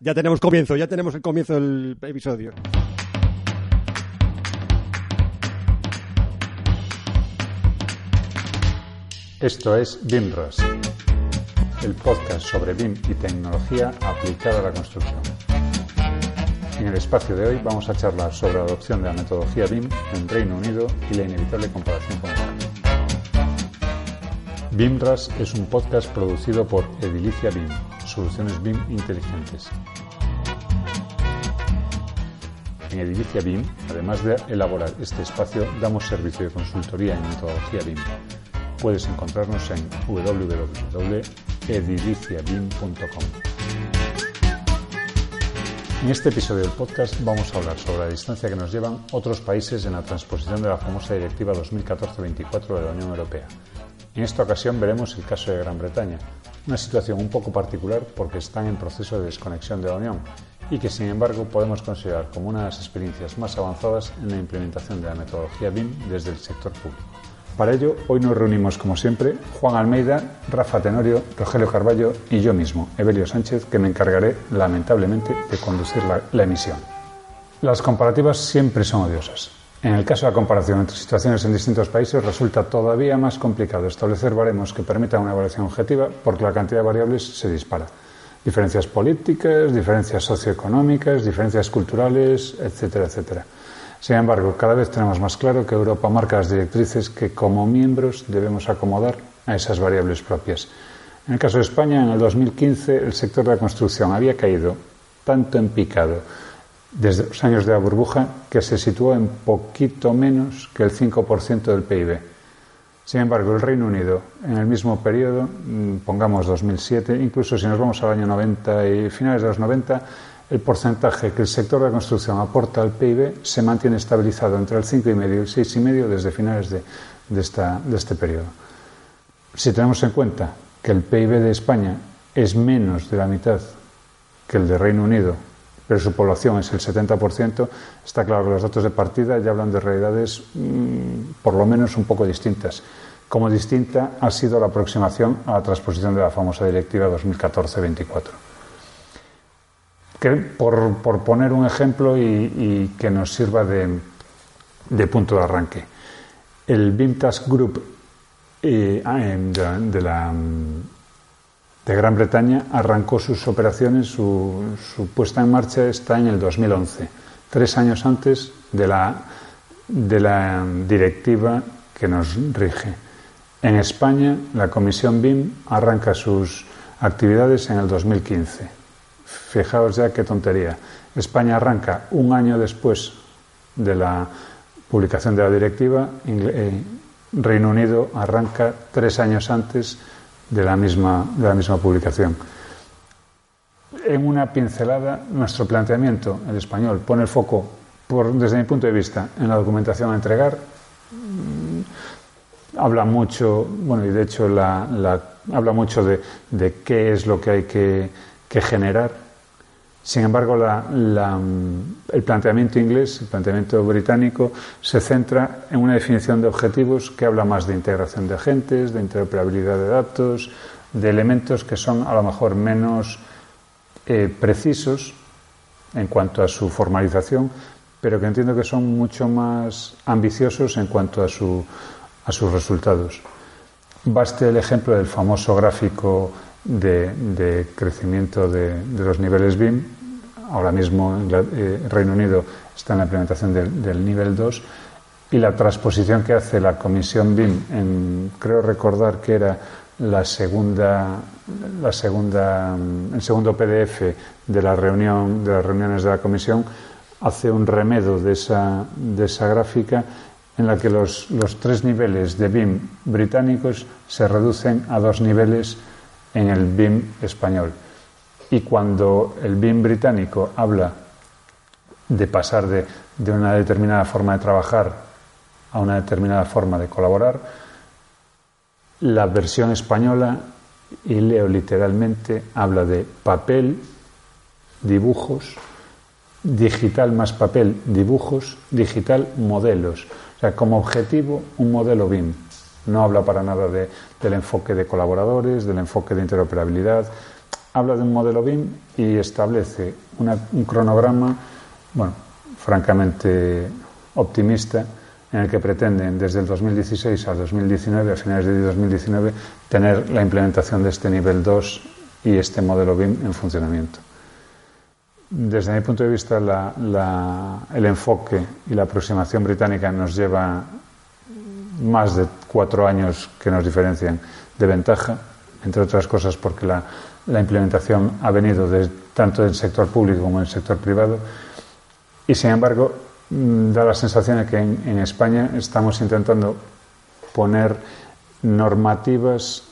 Ya tenemos comienzo, ya tenemos el comienzo del episodio. Esto es BIMRAS, el podcast sobre BIM y tecnología aplicada a la construcción. En el espacio de hoy vamos a charlar sobre la adopción de la metodología BIM en Reino Unido y la inevitable comparación con España. BIMRAS es un podcast producido por Edilicia BIM, soluciones BIM inteligentes. En Edilicia BIM, además de elaborar este espacio, damos servicio de consultoría en metodología BIM. Puedes encontrarnos en www.ediliciabim.com. En este episodio del podcast vamos a hablar sobre la distancia que nos llevan otros países en la transposición de la famosa Directiva 2014-24 de la Unión Europea. En esta ocasión veremos el caso de Gran Bretaña, una situación un poco particular porque están en proceso de desconexión de la Unión y que sin embargo podemos considerar como una de las experiencias más avanzadas en la implementación de la metodología BIM desde el sector público. Para ello, hoy nos reunimos como siempre Juan Almeida, Rafa Tenorio, Rogelio Carballo y yo mismo, Evelio Sánchez, que me encargaré lamentablemente de conducir la, la emisión. Las comparativas siempre son odiosas. En el caso de la comparación entre situaciones en distintos países resulta todavía más complicado establecer baremos que permitan una evaluación objetiva porque la cantidad de variables se dispara. Diferencias políticas, diferencias socioeconómicas, diferencias culturales, etcétera, etcétera. Sin embargo, cada vez tenemos más claro que Europa marca las directrices que como miembros debemos acomodar a esas variables propias. En el caso de España, en el 2015 el sector de la construcción había caído tanto en picado desde los años de la burbuja que se situó en poquito menos que el 5% del PIB. Sin embargo, el Reino Unido, en el mismo periodo, pongamos 2007, incluso si nos vamos al año 90 y finales de los 90, el porcentaje que el sector de la construcción aporta al PIB se mantiene estabilizado entre el 5,5 y el 6,5 desde finales de este periodo. Si tenemos en cuenta que el PIB de España es menos de la mitad que el de Reino Unido, pero su población es el 70%, está claro que los datos de partida ya hablan de realidades mmm, por lo menos un poco distintas. Como distinta ha sido la aproximación a la transposición de la famosa Directiva 2014-24 que por, por, poner un ejemplo y, y que nos sirva de, de, punto de arranque. El BIM Task Group eh, de, de, la, de, Gran Bretaña arrancó sus operaciones, su, puesta en marcha está en el 2011, tres años antes de la, de la directiva que nos rige. En España, la Comisión BIM arranca sus actividades en el 2015 Fijaos ya qué tontería. España arranca un año después de la publicación de la directiva, eh, Reino Unido arranca tres años antes de la misma, de la misma publicación. En una pincelada, nuestro planteamiento, el español, pone el foco, por, desde mi punto de vista, en la documentación a entregar. Habla mucho, bueno, y de hecho la, habla mucho de, de, qué es lo que hay que, que generar sin embargo, la, el planteamiento inglés, el planteamiento británico, se centra en una definición de objetivos que habla más de integración de agentes, de interoperabilidad de datos, de elementos que son a lo mejor menos eh, precisos en cuanto a su formalización, pero que entiendo que son mucho más ambiciosos en cuanto a, a sus resultados. Baste el ejemplo del famoso gráfico de, crecimiento de, los niveles BIM, ahora mismo en eh, Reino Unido está en la implementación del, nivel 2 y la transposición que hace la Comisión BIM, en, creo recordar que era la segunda, la segunda, el segundo PDF de la reunión, de las reuniones de la Comisión, hace un remedo de esa, de esa gráfica en la que los, los tres niveles de BIM británicos se reducen a dos niveles en el BIM español. Y cuando el BIM británico habla de pasar de, una determinada forma de trabajar a una determinada forma de colaborar, la versión española, y leo literalmente, habla de papel, dibujos, digital más papel, dibujos, digital, modelos. O sea, como objetivo, un modelo BIM. No habla para nada de, del enfoque de colaboradores, del enfoque de interoperabilidad, habla de un modelo BIM y establece un cronograma, bueno, francamente optimista, en el que pretenden desde el 2016 al 2019, a finales de 2019, tener la implementación de este nivel 2 y este modelo BIM en funcionamiento. Desde mi punto de vista, el enfoque y la aproximación británica nos lleva más de cuatro años que nos diferencian de ventaja, entre otras cosas porque la, implementación ha venido tanto del sector público como del sector privado. Y sin embargo, mm, da la sensación de que en España estamos intentando poner normativas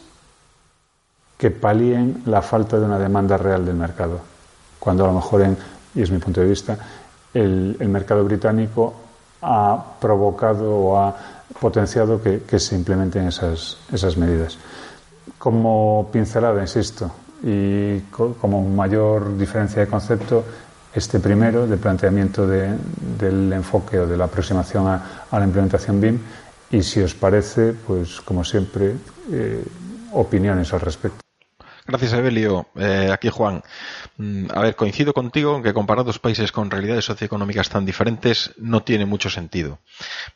que palíen la falta de una demanda real del mercado cuando a lo mejor, y es mi punto de vista, el, mercado británico ha provocado o ha potenciado que, se implementen esas medidas. Como pincelada, insisto, y como mayor diferencia de concepto, este primero, de planteamiento del enfoque o de la aproximación a, la implementación BIM, y si os parece, pues como siempre, eh, opiniones al respecto. Gracias, Evelio. Eh, aquí Juan. Mm, a ver, coincido contigo en que comparar dos países con realidades socioeconómicas tan diferentes no tiene mucho sentido.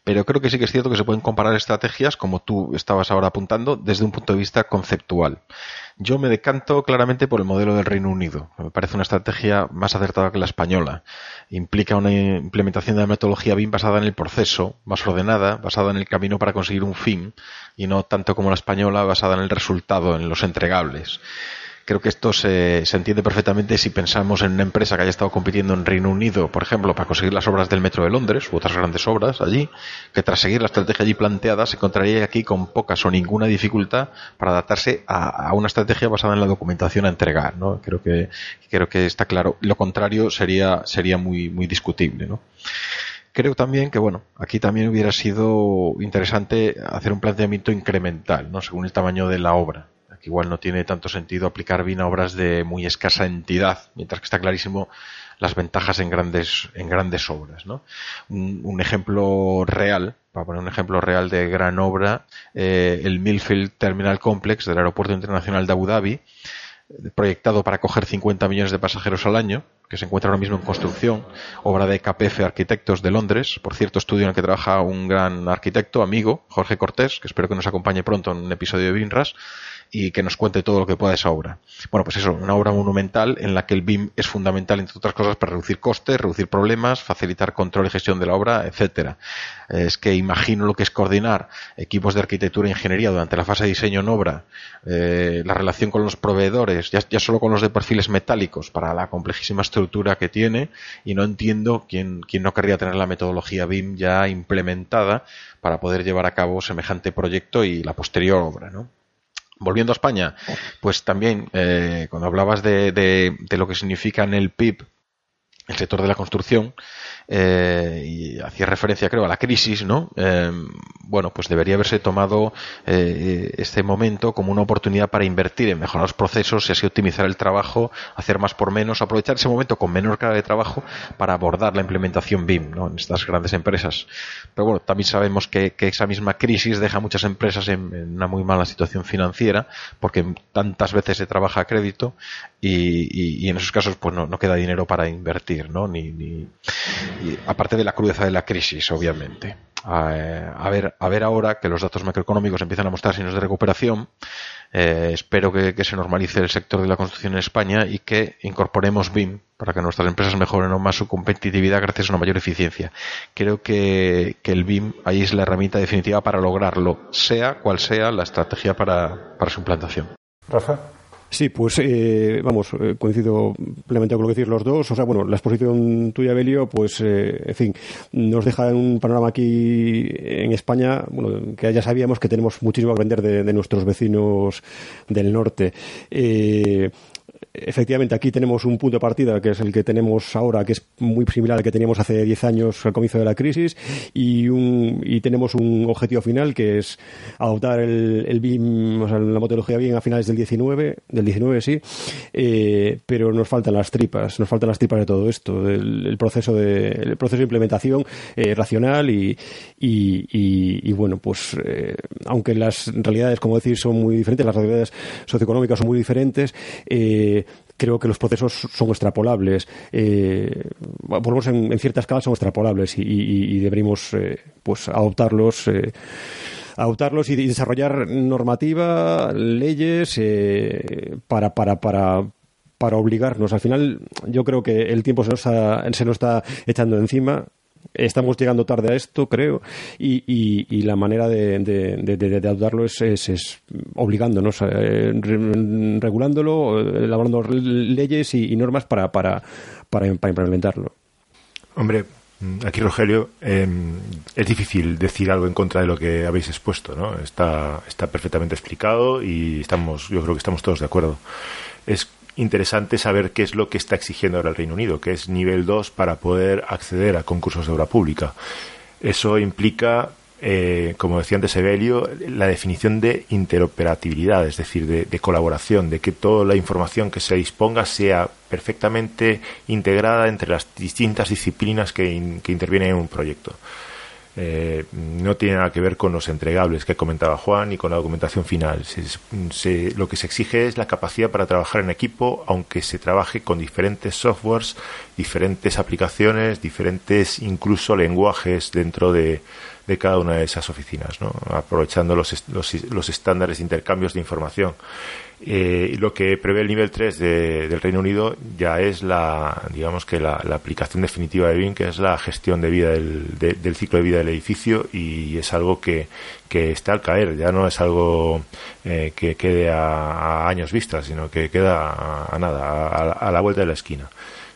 Pero creo que sí que es cierto que se pueden comparar estrategias, como tú estabas ahora apuntando, desde un punto de vista conceptual. Yo me decanto claramente por el modelo del Reino Unido. Me parece una estrategia más acertada que la española. Implica una implementación de la metodología BIM basada en el proceso, más ordenada, basada en el camino para conseguir un fin, y no tanto como la española basada en el resultado, en los entregables. Creo que esto se, entiende perfectamente si pensamos en una empresa que haya estado compitiendo en Reino Unido, por ejemplo, para conseguir las obras del Metro de Londres u otras grandes obras allí, que tras seguir la estrategia allí planteada se encontraría aquí con pocas o ninguna dificultad para adaptarse a, una estrategia basada en la documentación a entregar. ¿no? Creo, que, creo que está claro. Lo contrario sería, muy, muy discutible. ¿no? creo también que bueno aquí también hubiera sido interesante hacer un planteamiento incremental no según el tamaño de la obra que igual no tiene tanto sentido aplicar bien a obras de muy escasa entidad, mientras que está clarísimo las ventajas en grandes, en grandes obras. ¿no? Un, ejemplo real, para poner un ejemplo real de gran obra, eh, el Millfield Terminal Complex del Aeropuerto Internacional de Abu Dhabi, proyectado para acoger 50 millones de pasajeros al año, que se encuentra ahora mismo en construcción, obra de KPF Arquitectos de Londres, por cierto, estudio en el que trabaja un gran arquitecto, amigo, Jorge Cortés, que espero que nos acompañe pronto en un episodio de Binras, y que nos cuente todo lo que pueda esa obra. Bueno, pues eso, una obra monumental en la que el BIM es fundamental, entre otras cosas, para reducir costes, reducir problemas, facilitar control y gestión de la obra, etcétera. Es que imagino lo que es coordinar equipos de arquitectura e ingeniería durante la fase de diseño en obra, eh, la relación con los proveedores, ya, solo con los de perfiles metálicos, para la complejísima estructura que tiene, y no entiendo quién, quién no querría tener la metodología BIM ya implementada para poder llevar a cabo semejante proyecto y la posterior obra, ¿no? Volviendo a España, pues también eh, cuando hablabas de, de, lo que significa en el PIB el sector de la construcción, eh, y hacía referencia creo a la crisis, ¿no? Eh, bueno, pues debería haberse tomado eh, este momento como una oportunidad para invertir en mejorar los procesos y así optimizar el trabajo, hacer más por menos, aprovechar ese momento con menor carga de trabajo para abordar la implementación BIM ¿no? en estas grandes empresas. Pero bueno, también sabemos que, esa misma crisis deja a muchas empresas en, una muy mala situación financiera porque tantas veces se trabaja a crédito y, en esos casos pues no, queda dinero para invertir, ¿no? Ni, ni, aparte de la crudeza de la crisis, obviamente. A, ver, a ver ahora que los datos macroeconómicos empiezan a mostrar signos de recuperación. Eh, espero que, se normalice el sector de la construcción en España y que incorporemos BIM para que nuestras empresas mejoren aún más su competitividad gracias a una mayor eficiencia. Creo que, el BIM ahí es la herramienta definitiva para lograrlo, sea cual sea la estrategia para, para su implantación. Rafa. Sí, pues eh, vamos, eh, coincido plenamente con lo que decís los dos. O sea, bueno, la exposición tuya, Belio, pues, eh, en fin, nos deja un panorama aquí en España, bueno, que ya sabíamos que tenemos muchísimo que aprender de, de nuestros vecinos del norte. Efectivamente, aquí tenemos un punto de partida que es el que tenemos ahora, que es muy similar al que teníamos hace 10 años al comienzo de la crisis, y, un, y tenemos un objetivo final que es adoptar el, el BIM, o sea, la metodología BIM a finales del 19, del 19 sí, eh, pero nos faltan las tripas, nos faltan las tripas de todo esto, el, proceso de el proceso de implementación eh, racional y, y, y, bueno, pues eh, aunque las realidades, como decir, son muy diferentes, las realidades socioeconómicas son muy diferentes, eh, creo que los procesos son extrapolables. Eh, lo menos en, ciertas escala son extrapolables y, y, deberíamos pues adoptarlos adoptarlos y desarrollar normativa, leyes para, para, para, para obligarnos. Al final, yo creo que el tiempo se nos, se nos está echando encima. Estamos llegando tarde a esto, creo, y, y, la manera de, de, de, adoptarlo es, es, obligándonos, eh, regulándolo, elaborando leyes y, normas para, para, para, implementarlo. Hombre, aquí Rogelio, em, es difícil decir algo en contra de lo que habéis expuesto, ¿no? Está, está perfectamente explicado y estamos, yo creo que estamos todos de acuerdo. Es interesante saber qué es lo que está exigiendo ahora el Reino Unido, que es nivel 2 para poder acceder a concursos de obra pública. Eso implica, eh, como decía antes Evelio, la definición de interoperabilidad, es decir, de, colaboración, de que toda la información que se disponga sea perfectamente integrada entre las distintas disciplinas que intervienen en un proyecto. Eh, no tiene nada que ver con los entregables que comentaba Juan y con la documentación final. lo que se exige es la capacidad para trabajar en equipo, aunque se trabaje con diferentes softwares, diferentes aplicaciones, diferentes incluso lenguajes dentro de, cada una de esas oficinas, aprovechando los, los estándares de intercambios de información. Eh, lo que prevé el nivel 3 del Reino Unido ya es la, digamos que la, aplicación definitiva de BIM, que es la gestión de vida del, ciclo de vida del edificio y es algo que, está al caer, ya no es algo eh, que quede a, años vistas, sino que queda a, nada, a la vuelta de la esquina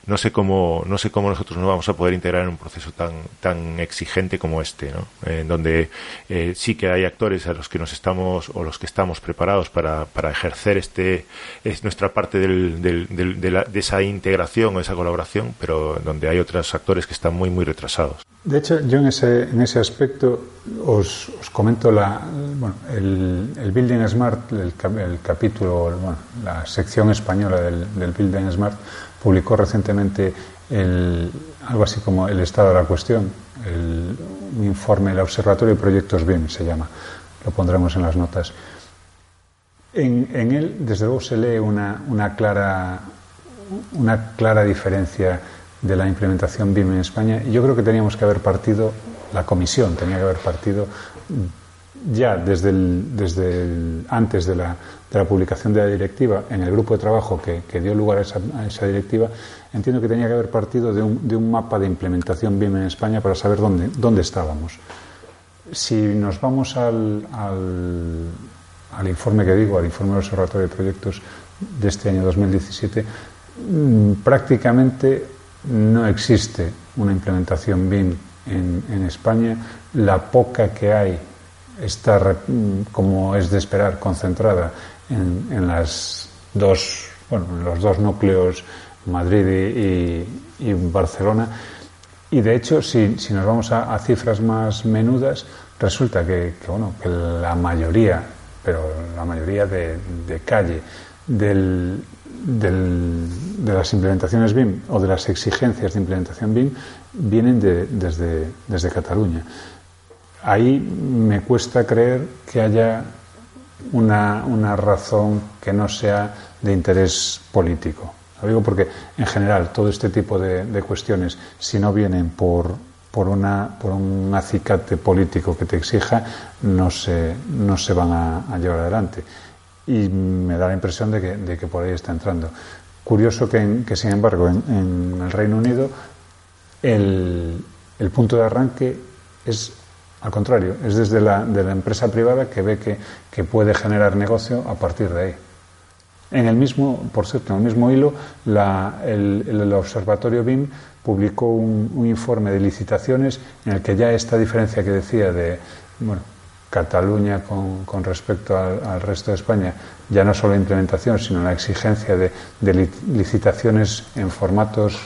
no sé cómo no sé cómo nosotros nos vamos a poder integrar en un proceso tan tan exigente como este ¿no? en donde eh, sí que hay actores a los que nos estamos o los que estamos preparados para, para ejercer este es nuestra parte del, del, de, esa integración o esa colaboración pero donde hay otros actores que están muy muy retrasados de hecho yo en ese en ese aspecto os, os comento la bueno, el, el Building Smart el, el capítulo bueno, la sección española del, del Building Smart publicó recientemente algo así como el estado de la cuestión, el, un informe, el Observatorio de Proyectos BIM se llama, lo pondremos en las notas. En, él, desde luego, se lee una, una, clara, una clara diferencia de la implementación BIM en España y yo creo que teníamos que haber partido, la comisión tenía que haber partido ya desde, desde antes de la, de la publicación de la directiva, en el grupo de trabajo que, dio lugar a esa, directiva, entiendo que tenía que haber partido de un, de un mapa de implementación BIM en España para saber dónde, dónde estábamos. Si nos vamos al, al, informe que digo, al informe del Observatorio de Proyectos de este año 2017, mm, prácticamente no existe una implementación BIM en, en España. La poca que hay está, como es de esperar, concentrada en, las dos, bueno, los dos núcleos, Madrid y, Barcelona. Y de hecho, si, si nos vamos a, cifras más menudas, resulta que, bueno, que la mayoría, pero la mayoría de, calle del, de las implementaciones BIM o de las exigencias de implementación BIM vienen desde, desde Cataluña. Ahí me cuesta creer que haya una, una razón que no sea de interés político. Lo digo porque, en general, todo este tipo de, cuestiones, si no vienen por, por, una, por un acicate político que te exija, no se, no se van a, llevar adelante. Y me da la impresión de que, de que por ahí está entrando. Curioso que, que sin embargo, en, en, el Reino Unido el, el punto de arranque es al contrario, es desde la, de la empresa privada que ve que, puede generar negocio a partir de ahí. En el mismo, por cierto, en el mismo hilo, el, Observatorio BIM publicó un, informe de licitaciones en el que ya esta diferencia que decía de bueno, Cataluña con, respecto al, resto de España, ya no solo implementación, sino la exigencia de, de licitaciones en formatos,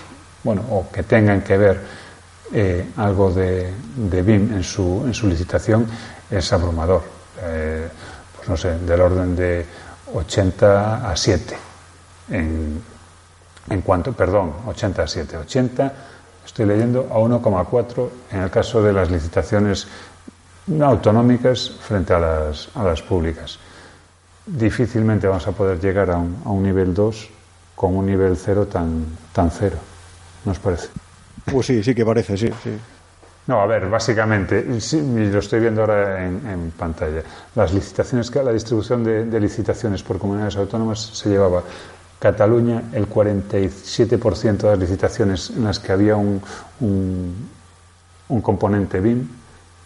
bueno, o que tengan que ver eh, algo de, BIM en su, en su licitación es abrumador. Eh, pues no sé, del orden de 80 a 7. En, en cuanto, perdón, 80 a 7. 80, estoy leyendo, a 1,4 en el caso de las licitaciones autonómicas frente a las, a las públicas. Difícilmente vamos a poder llegar a un, a un nivel 2 con un nivel cero tan, tan cero, ¿nos parece? Pues sí, sí que parece, sí, sí. No, a ver, básicamente, y lo estoy viendo ahora en, pantalla, las licitaciones, la distribución de, licitaciones por comunidades autónomas se llevaba Cataluña el 47% de las licitaciones en las que había un, un, componente BIM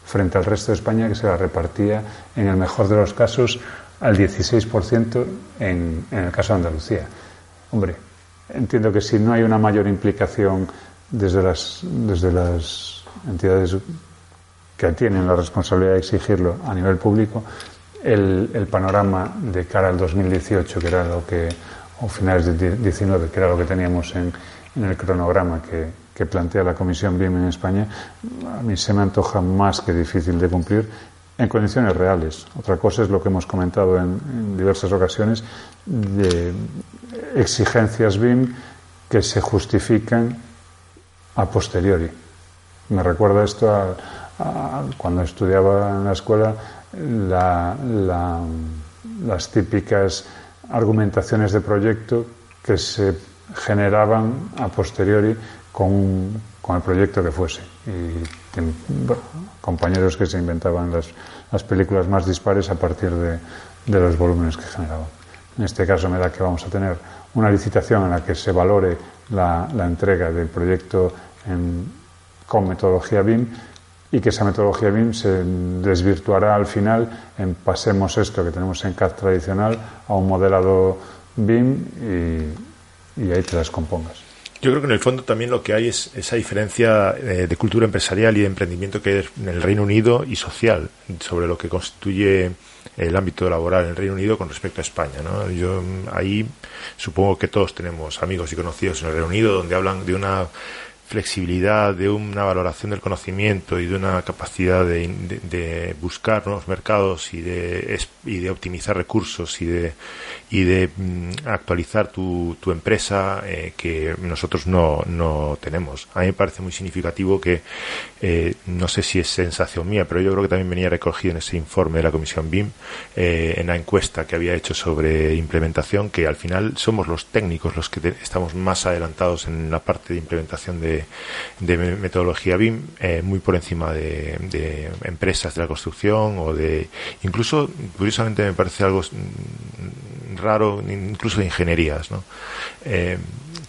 frente al resto de España que se la repartía en el mejor de los casos al 16% en, en el caso de Andalucía. Hombre, entiendo que si no hay una mayor implicación desde las, desde las entidades que tienen la responsabilidad de exigirlo a nivel público, el, panorama de cara al 2018, que era lo que, o finales de 2019, que era lo que teníamos en, el cronograma que, plantea la Comisión BIM en España, a mí se me antoja más que difícil de cumplir en condiciones reales. Otra cosa es lo que hemos comentado en diversas ocasiones de exigencias BIM que se justifican a posteriori. Me recuerda esto cuando estudiaba en la escuela las típicas argumentaciones de proyecto que se generaban a posteriori con, con el proyecto que fuese. Y compañeros que se inventaban las, las, películas más dispares a partir de, de los volúmenes que generaban. En este caso me da que vamos a tener una licitación en la que se valore la, entrega del proyecto con metodología BIM y que esa metodología BIM se desvirtuará al final en pasemos esto que tenemos en CAD tradicional a un modelado BIM y ahí te las compongas. Yo creo que en el fondo también lo que hay es esa diferencia eh, de cultura empresarial y de emprendimiento que hay en el Reino Unido y social sobre lo que constituye el ámbito laboral en el Reino Unido con respecto a España. ¿no? Yo ahí supongo que todos tenemos amigos y conocidos en el Reino Unido donde hablan de una flexibilidad, de una valoración del conocimiento y de una capacidad de, buscar nuevos mercados y de, y de optimizar recursos y de, y de mm, actualizar tu, tu empresa eh, que nosotros no, no tenemos. A mí me parece muy significativo que, eh, no sé si es sensación mía, pero yo creo que también venía recogido en ese informe de la Comisión BIM, eh, en la encuesta que había hecho sobre implementación, que al final somos los técnicos los que estamos más adelantados en la parte de implementación de de, metodología BIM eh, muy por encima de, empresas de la construcción o de incluso curiosamente me parece algo mm, raro incluso de ingenierías ¿no? Eh,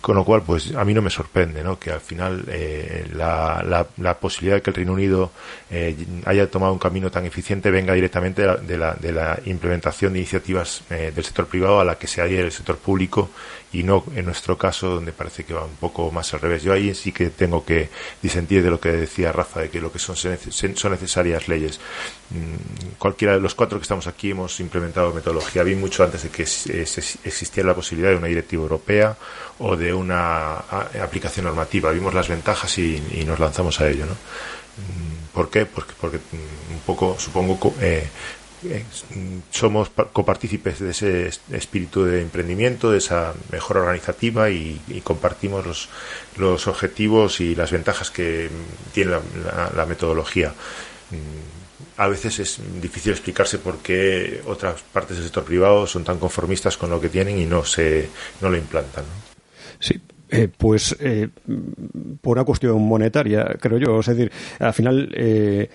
con lo cual, pues a mí no me sorprende ¿no? que al final eh, la, la, posibilidad de que el Reino Unido eh, haya tomado un camino tan eficiente venga directamente de la, de la, implementación de iniciativas eh, del sector privado a la que se adhiere el sector público y no en nuestro caso donde parece que va un poco más al revés. Yo ahí sí que tengo que disentir de lo que decía Rafa, de que lo que son, son necesarias leyes. Mm, cualquiera de los cuatro que estamos aquí hemos implementado metodología BIM mucho antes de que existiera la posibilidad de una directiva europea o de una aplicación normativa. Vimos las ventajas y, nos lanzamos a ello. ¿no? Mm, ¿Por qué? Porque, porque mm, un poco, supongo, eh, somos copartícipes de ese espíritu de emprendimiento, de esa mejora organizativa y, compartimos los, los, objetivos y las ventajas que tiene la, metodología. Mm, a veces es difícil explicarse por qué otras partes del sector privado son tan conformistas con lo que tienen y no se no lo implantan. Sí, eh, pues eh, por una cuestión monetaria, creo yo. Es decir, al final eh,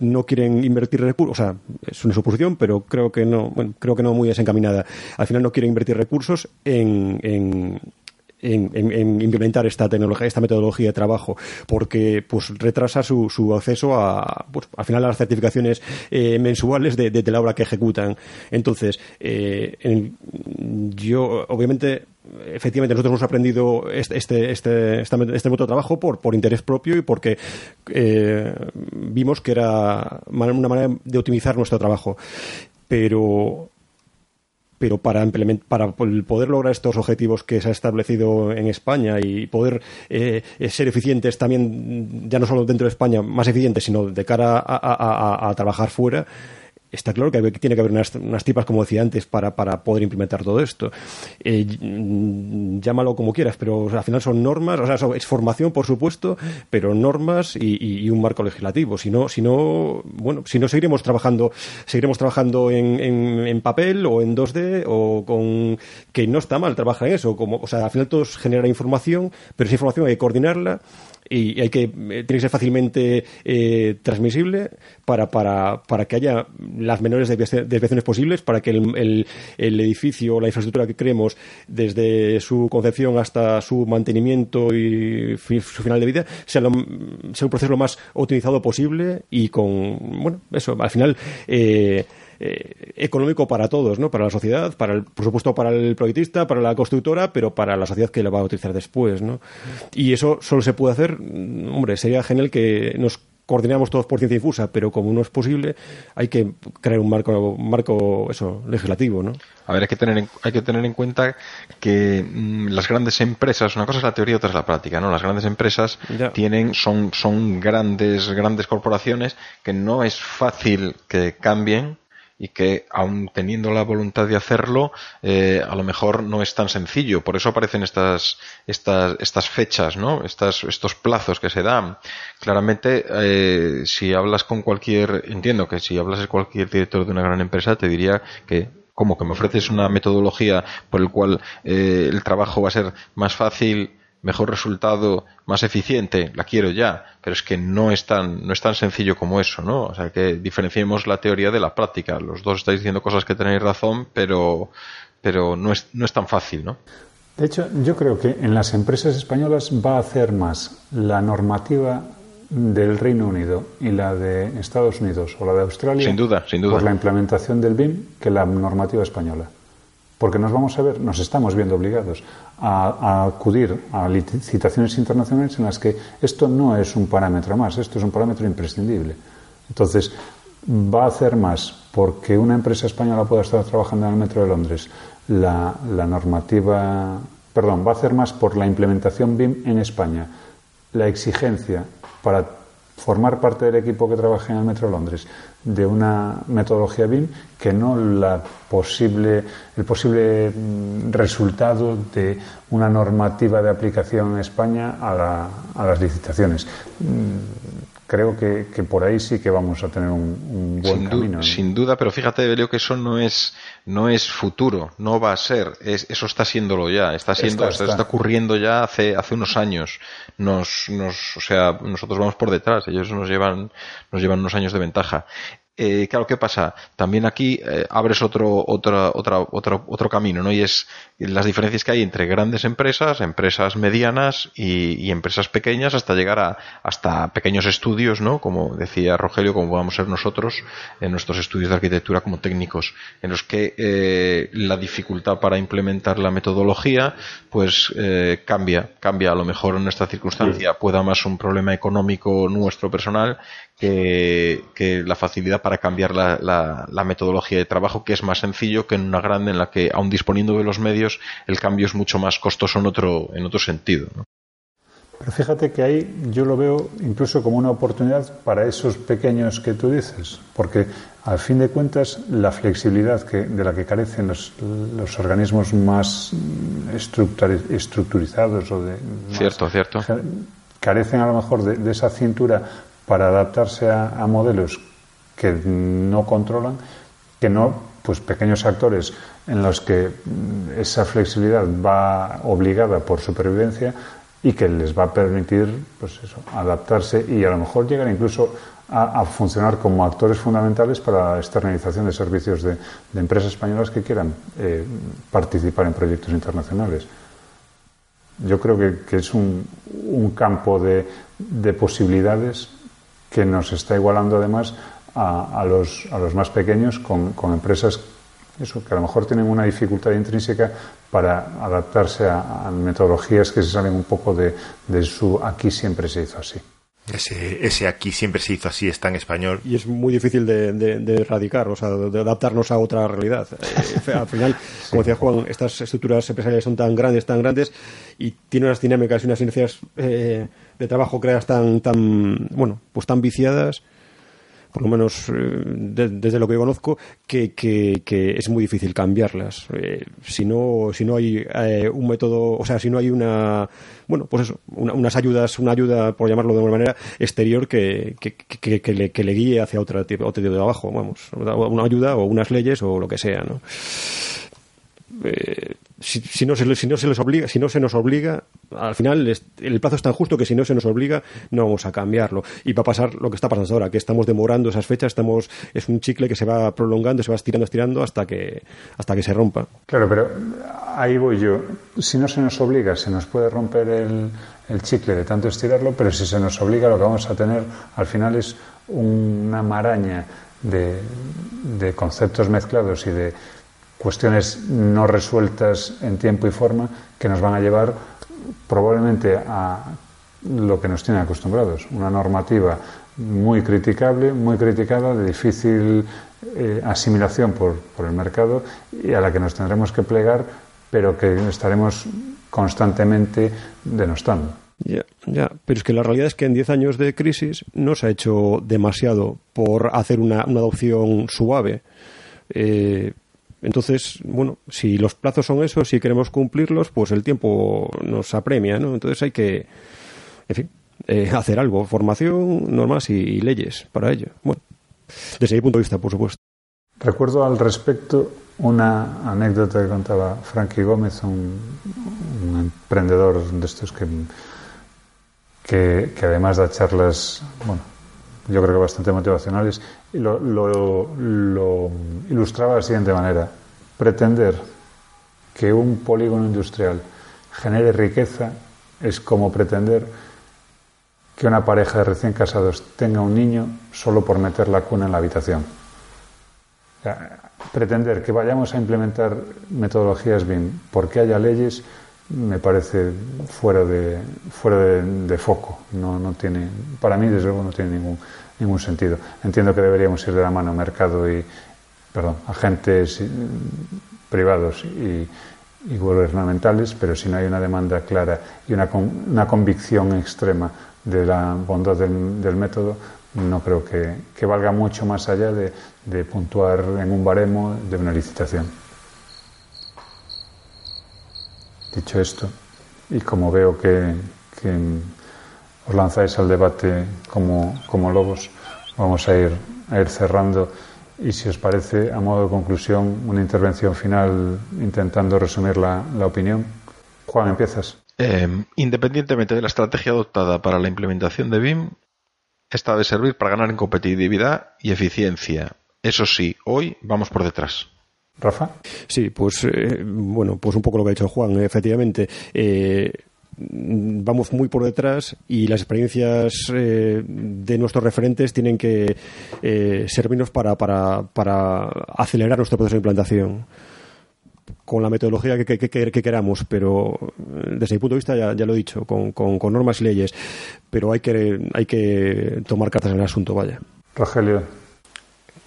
no quieren invertir recursos, o sea, es una suposición, pero creo que no, bueno, creo que no muy desencaminada. Al final no quieren invertir recursos en, en en, implementar esta tecnología, esta metodología de trabajo, porque pues retrasa su, su acceso a, pues, al final a las certificaciones eh, mensuales de, de, la obra que ejecutan. Entonces, eh, yo, obviamente, efectivamente, nosotros hemos aprendido este, este, este, este, método de trabajo por, por interés propio y porque eh, vimos que era una manera de optimizar nuestro trabajo. Pero pero para, para poder lograr estos objetivos que se ha establecido en España y poder eh, ser eficientes también, ya no solo dentro de España, más eficientes, sino de cara a, trabajar fuera, está claro que tiene que haber unas, unas tipas, como decía antes, para, para poder implementar todo esto. Eh, mm, llámalo como quieras, pero al final son normas, o sea, es formación, por supuesto, pero normas y, un marco legislativo. Si no, si no, bueno, si no seguiremos trabajando, seguiremos trabajando en, en, papel o en 2D o con que no está mal trabajar en eso. Como, o sea, al final todo genera información, pero esa información hay que coordinarla y hay que eh, tiene que ser fácilmente eh, transmisible para, para, para que haya las menores desviaciones posibles para que el, el, edificio o la infraestructura que creemos desde su concepción hasta su mantenimiento y su final de vida sea, sea un proceso lo más optimizado posible y con bueno eso al final eh, eh, económico para todos, ¿no? Para la sociedad, para el, por supuesto para el proyectista, para la constructora, pero para la sociedad que la va a utilizar después, ¿no? Y eso solo se puede hacer, mm, hombre, sería genial que nos coordinamos todos por ciencia infusa, pero como no es posible, hay que crear un marco, marco eso, legislativo, ¿no? A ver, hay que tener en, hay que tener en cuenta que mm, las grandes empresas, una cosa es la teoría, otra es la práctica, ¿no? Las grandes empresas tienen, son, son grandes, grandes corporaciones que no es fácil que cambien y que aun teniendo la voluntad de hacerlo eh, a lo mejor no es tan sencillo. Por eso aparecen estas estas estas fechas no estas, estos plazos que se dan. Claramente eh, si hablas con cualquier entiendo que si hablas de cualquier director de una gran empresa te diría que como que me ofreces una metodología por el cual eh, el trabajo va a ser más fácil mejor resultado, más eficiente, la quiero ya, pero es que no es tan, no es tan sencillo como eso, ¿no? O sea, que diferenciemos la teoría de la práctica. Los dos estáis diciendo cosas que tenéis razón, pero, pero no, es, no es tan fácil, ¿no? De hecho, yo creo que en las empresas españolas va a hacer más la normativa del Reino Unido y la de Estados Unidos o la de Australia sin duda, sin duda. por la implementación del BIM que la normativa española porque nos vamos a ver, nos estamos viendo obligados a, acudir a licitaciones internacionales en las que esto no es un parámetro más, esto es un parámetro imprescindible. Entonces, va a hacer más porque una empresa española pueda estar trabajando en el Metro de Londres la, normativa, perdón, va a hacer más por la implementación BIM en España, la exigencia para formar parte del equipo que trabaja en el Metro de Londres de una metodología BIM que no la posible, el posible mm, resultado de una normativa de aplicación en España a, a las licitaciones. Creo que, que, por ahí sí que vamos a tener un, buen camino. Sin duda, pero fíjate, Belio, que eso no es, no es futuro, no va a ser. Es, eso está siéndolo ya, está siendo, está, está. ocurriendo ya hace, hace unos años. Nos, nos, o sea, nosotros vamos por detrás, ellos nos llevan, nos llevan unos años de ventaja. Eh, claro, ¿qué pasa? También aquí eh, abres otro, otro, otro, otro, otro camino, ¿no? Y es las diferencias que hay entre grandes empresas, empresas medianas y, y, empresas pequeñas hasta llegar a hasta pequeños estudios, ¿no? Como decía Rogelio, como vamos a ser nosotros en nuestros estudios de arquitectura como técnicos, en los que eh, la dificultad para implementar la metodología, pues eh, cambia, cambia. A lo mejor en nuestra circunstancia pueda más un problema económico nuestro personal que, que la facilidad para cambiar la, la, la, metodología de trabajo, que es más sencillo que en una grande en la que, aun disponiendo de los medios, el cambio es mucho más costoso en otro, en otro sentido. ¿no? Pero fíjate que ahí yo lo veo incluso como una oportunidad para esos pequeños que tú dices, porque al fin de cuentas la flexibilidad que, de la que carecen los, los organismos más estructurizados o de cierto, cierto. carecen a lo mejor de, de esa cintura para adaptarse a, modelos que no controlan, que no, pues pequeños actores en los que mm, esa flexibilidad va obligada por supervivencia y que les va a permitir pues eso, adaptarse y a lo mejor llegar incluso a, funcionar como actores fundamentales para la externalización de servicios de, empresas españolas que quieran eh, participar en proyectos internacionales. Yo creo que, es un, campo de posibilidades que nos está igualando además a, a, los, a los más pequeños con, con, empresas eso, que a lo mejor tienen una dificultad intrínseca para adaptarse a, a metodologías que se salen un poco de, de, su aquí siempre se hizo así. Ese, ese aquí siempre se hizo así está en español. Y es muy difícil de, de, de erradicar, o sea, de adaptarnos a otra realidad. Eh, al final, como decía Juan, estas estructuras empresariales son tan grandes, tan grandes, y tienen unas dinámicas y unas inercias eh, de trabajo creadas tan, tan, bueno, pues tan viciadas por lo menos desde lo que yo conozco, que, que, es muy difícil cambiarlas. si no si no hay un método, o sea, si no hay una, bueno, pues eso, unas ayudas, una ayuda, por llamarlo de alguna manera, exterior que, que, le, que le guíe hacia tipo, otro tipo de abajo, vamos, una ayuda o unas leyes o lo que sea, ¿no? Eh, si, no se, si no se les obliga, si no se nos obliga, al final el plazo es tan justo que si no se nos obliga no vamos a cambiarlo. Y va a pasar lo que está pasando ahora, que estamos demorando esas fechas, estamos es un chicle que se va prolongando, se va estirando, estirando hasta que hasta que se rompa. Claro, pero ahí voy yo. Si no se nos obliga, se nos puede romper el, el chicle de tanto estirarlo, pero si se nos obliga, lo que vamos a tener al final es una maraña de, de conceptos mezclados y de cuestiones no resueltas en tiempo y forma que nos van a llevar probablemente a lo que nos tienen acostumbrados, una normativa muy criticable, muy criticada, de difícil eh, asimilación por, por el mercado y a la que nos tendremos que plegar, pero que estaremos constantemente denostando. Ya, ya, pero es que la realidad es que en 10 años de crisis no se ha hecho demasiado por hacer una, una adopción suave. Eh, entonces, bueno, si los plazos son esos, si queremos cumplirlos, pues el tiempo nos apremia, ¿no? Entonces hay que, en fin, eh, hacer algo, formación, normas y, leyes para ello. Bueno, desde mi punto de vista, por supuesto. Recuerdo al respecto una anécdota que contaba Frankie Gómez, un, emprendedor de estos que, que, que además da charlas, bueno, yo creo que bastante motivacionales, y lo, lo, ilustraba de la siguiente manera. Pretender que un polígono industrial genere riqueza es como pretender que una pareja de recién casados tenga un niño solo por meter la cuna en la habitación. pretender que vayamos a implementar metodologías BIM porque haya leyes me parece fuera de, fuera de, foco. No, no, tiene, para mí, desde luego, no tiene ningún, ningún sentido. Entiendo que deberíamos ir de la mano mercado y, perdón, agentes privados y, gubernamentales, pero si no hay una demanda clara y una, una convicción extrema de la bondad del, método, no creo que, que, valga mucho más allá de, de puntuar en un baremo de una licitación. Dicho esto, y como veo que, os lanzáis al debate como, lobos, vamos a ir, a ir cerrando. Y si os parece, a modo de conclusión, una intervención final intentando resumir la, opinión. Juan, empiezas. Eh, independientemente de la estrategia adoptada para la implementación de BIM, esta debe servir para ganar en competitividad y eficiencia. Eso sí, hoy vamos por detrás. Rafa. Sí, pues eh, bueno, pues un poco lo que ha dicho Juan, efectivamente. Eh, vamos muy por detrás y las experiencias eh, de nuestros referentes tienen que servirnos para, para, para, acelerar nuestro proceso de implantación con la metodología que, queramos, pero desde mi punto de vista ya, ya lo he dicho, con, con, con, normas y leyes, pero hay que, hay que tomar cartas en el asunto, vaya. Rogelio.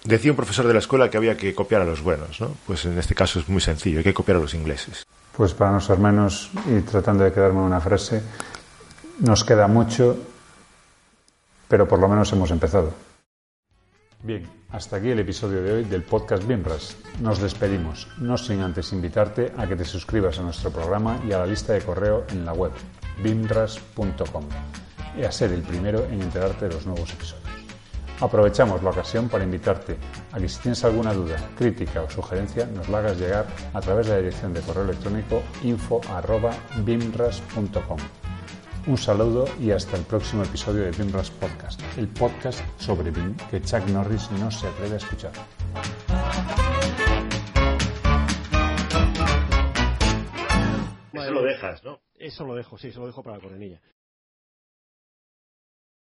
Decía un profesor de la escuela que había que copiar a los buenos, ¿no? Pues en este caso es muy sencillo, hay que copiar a los ingleses. Pues para no ser menos, y tratando de quedarme en una frase, nos queda mucho, pero por lo menos hemos empezado. Bien, hasta aquí el episodio de hoy del podcast BIMRAS. Nos despedimos, no sin antes invitarte a que te suscribas a nuestro programa y a la lista de correo en la web bimras.com y a ser el primero en enterarte de los nuevos episodios. Aprovechamos la ocasión para invitarte a que si tienes alguna duda, crítica o sugerencia nos la hagas llegar a través de la dirección de correo electrónico info@bimras.com. Un saludo y hasta el próximo episodio de BIMRAS Podcast, el podcast sobre BIM que Chuck Norris no se atreve a escuchar. Eso lo dejas, ¿no? Eso lo dejo, sí, eso lo dejo para la coronilla.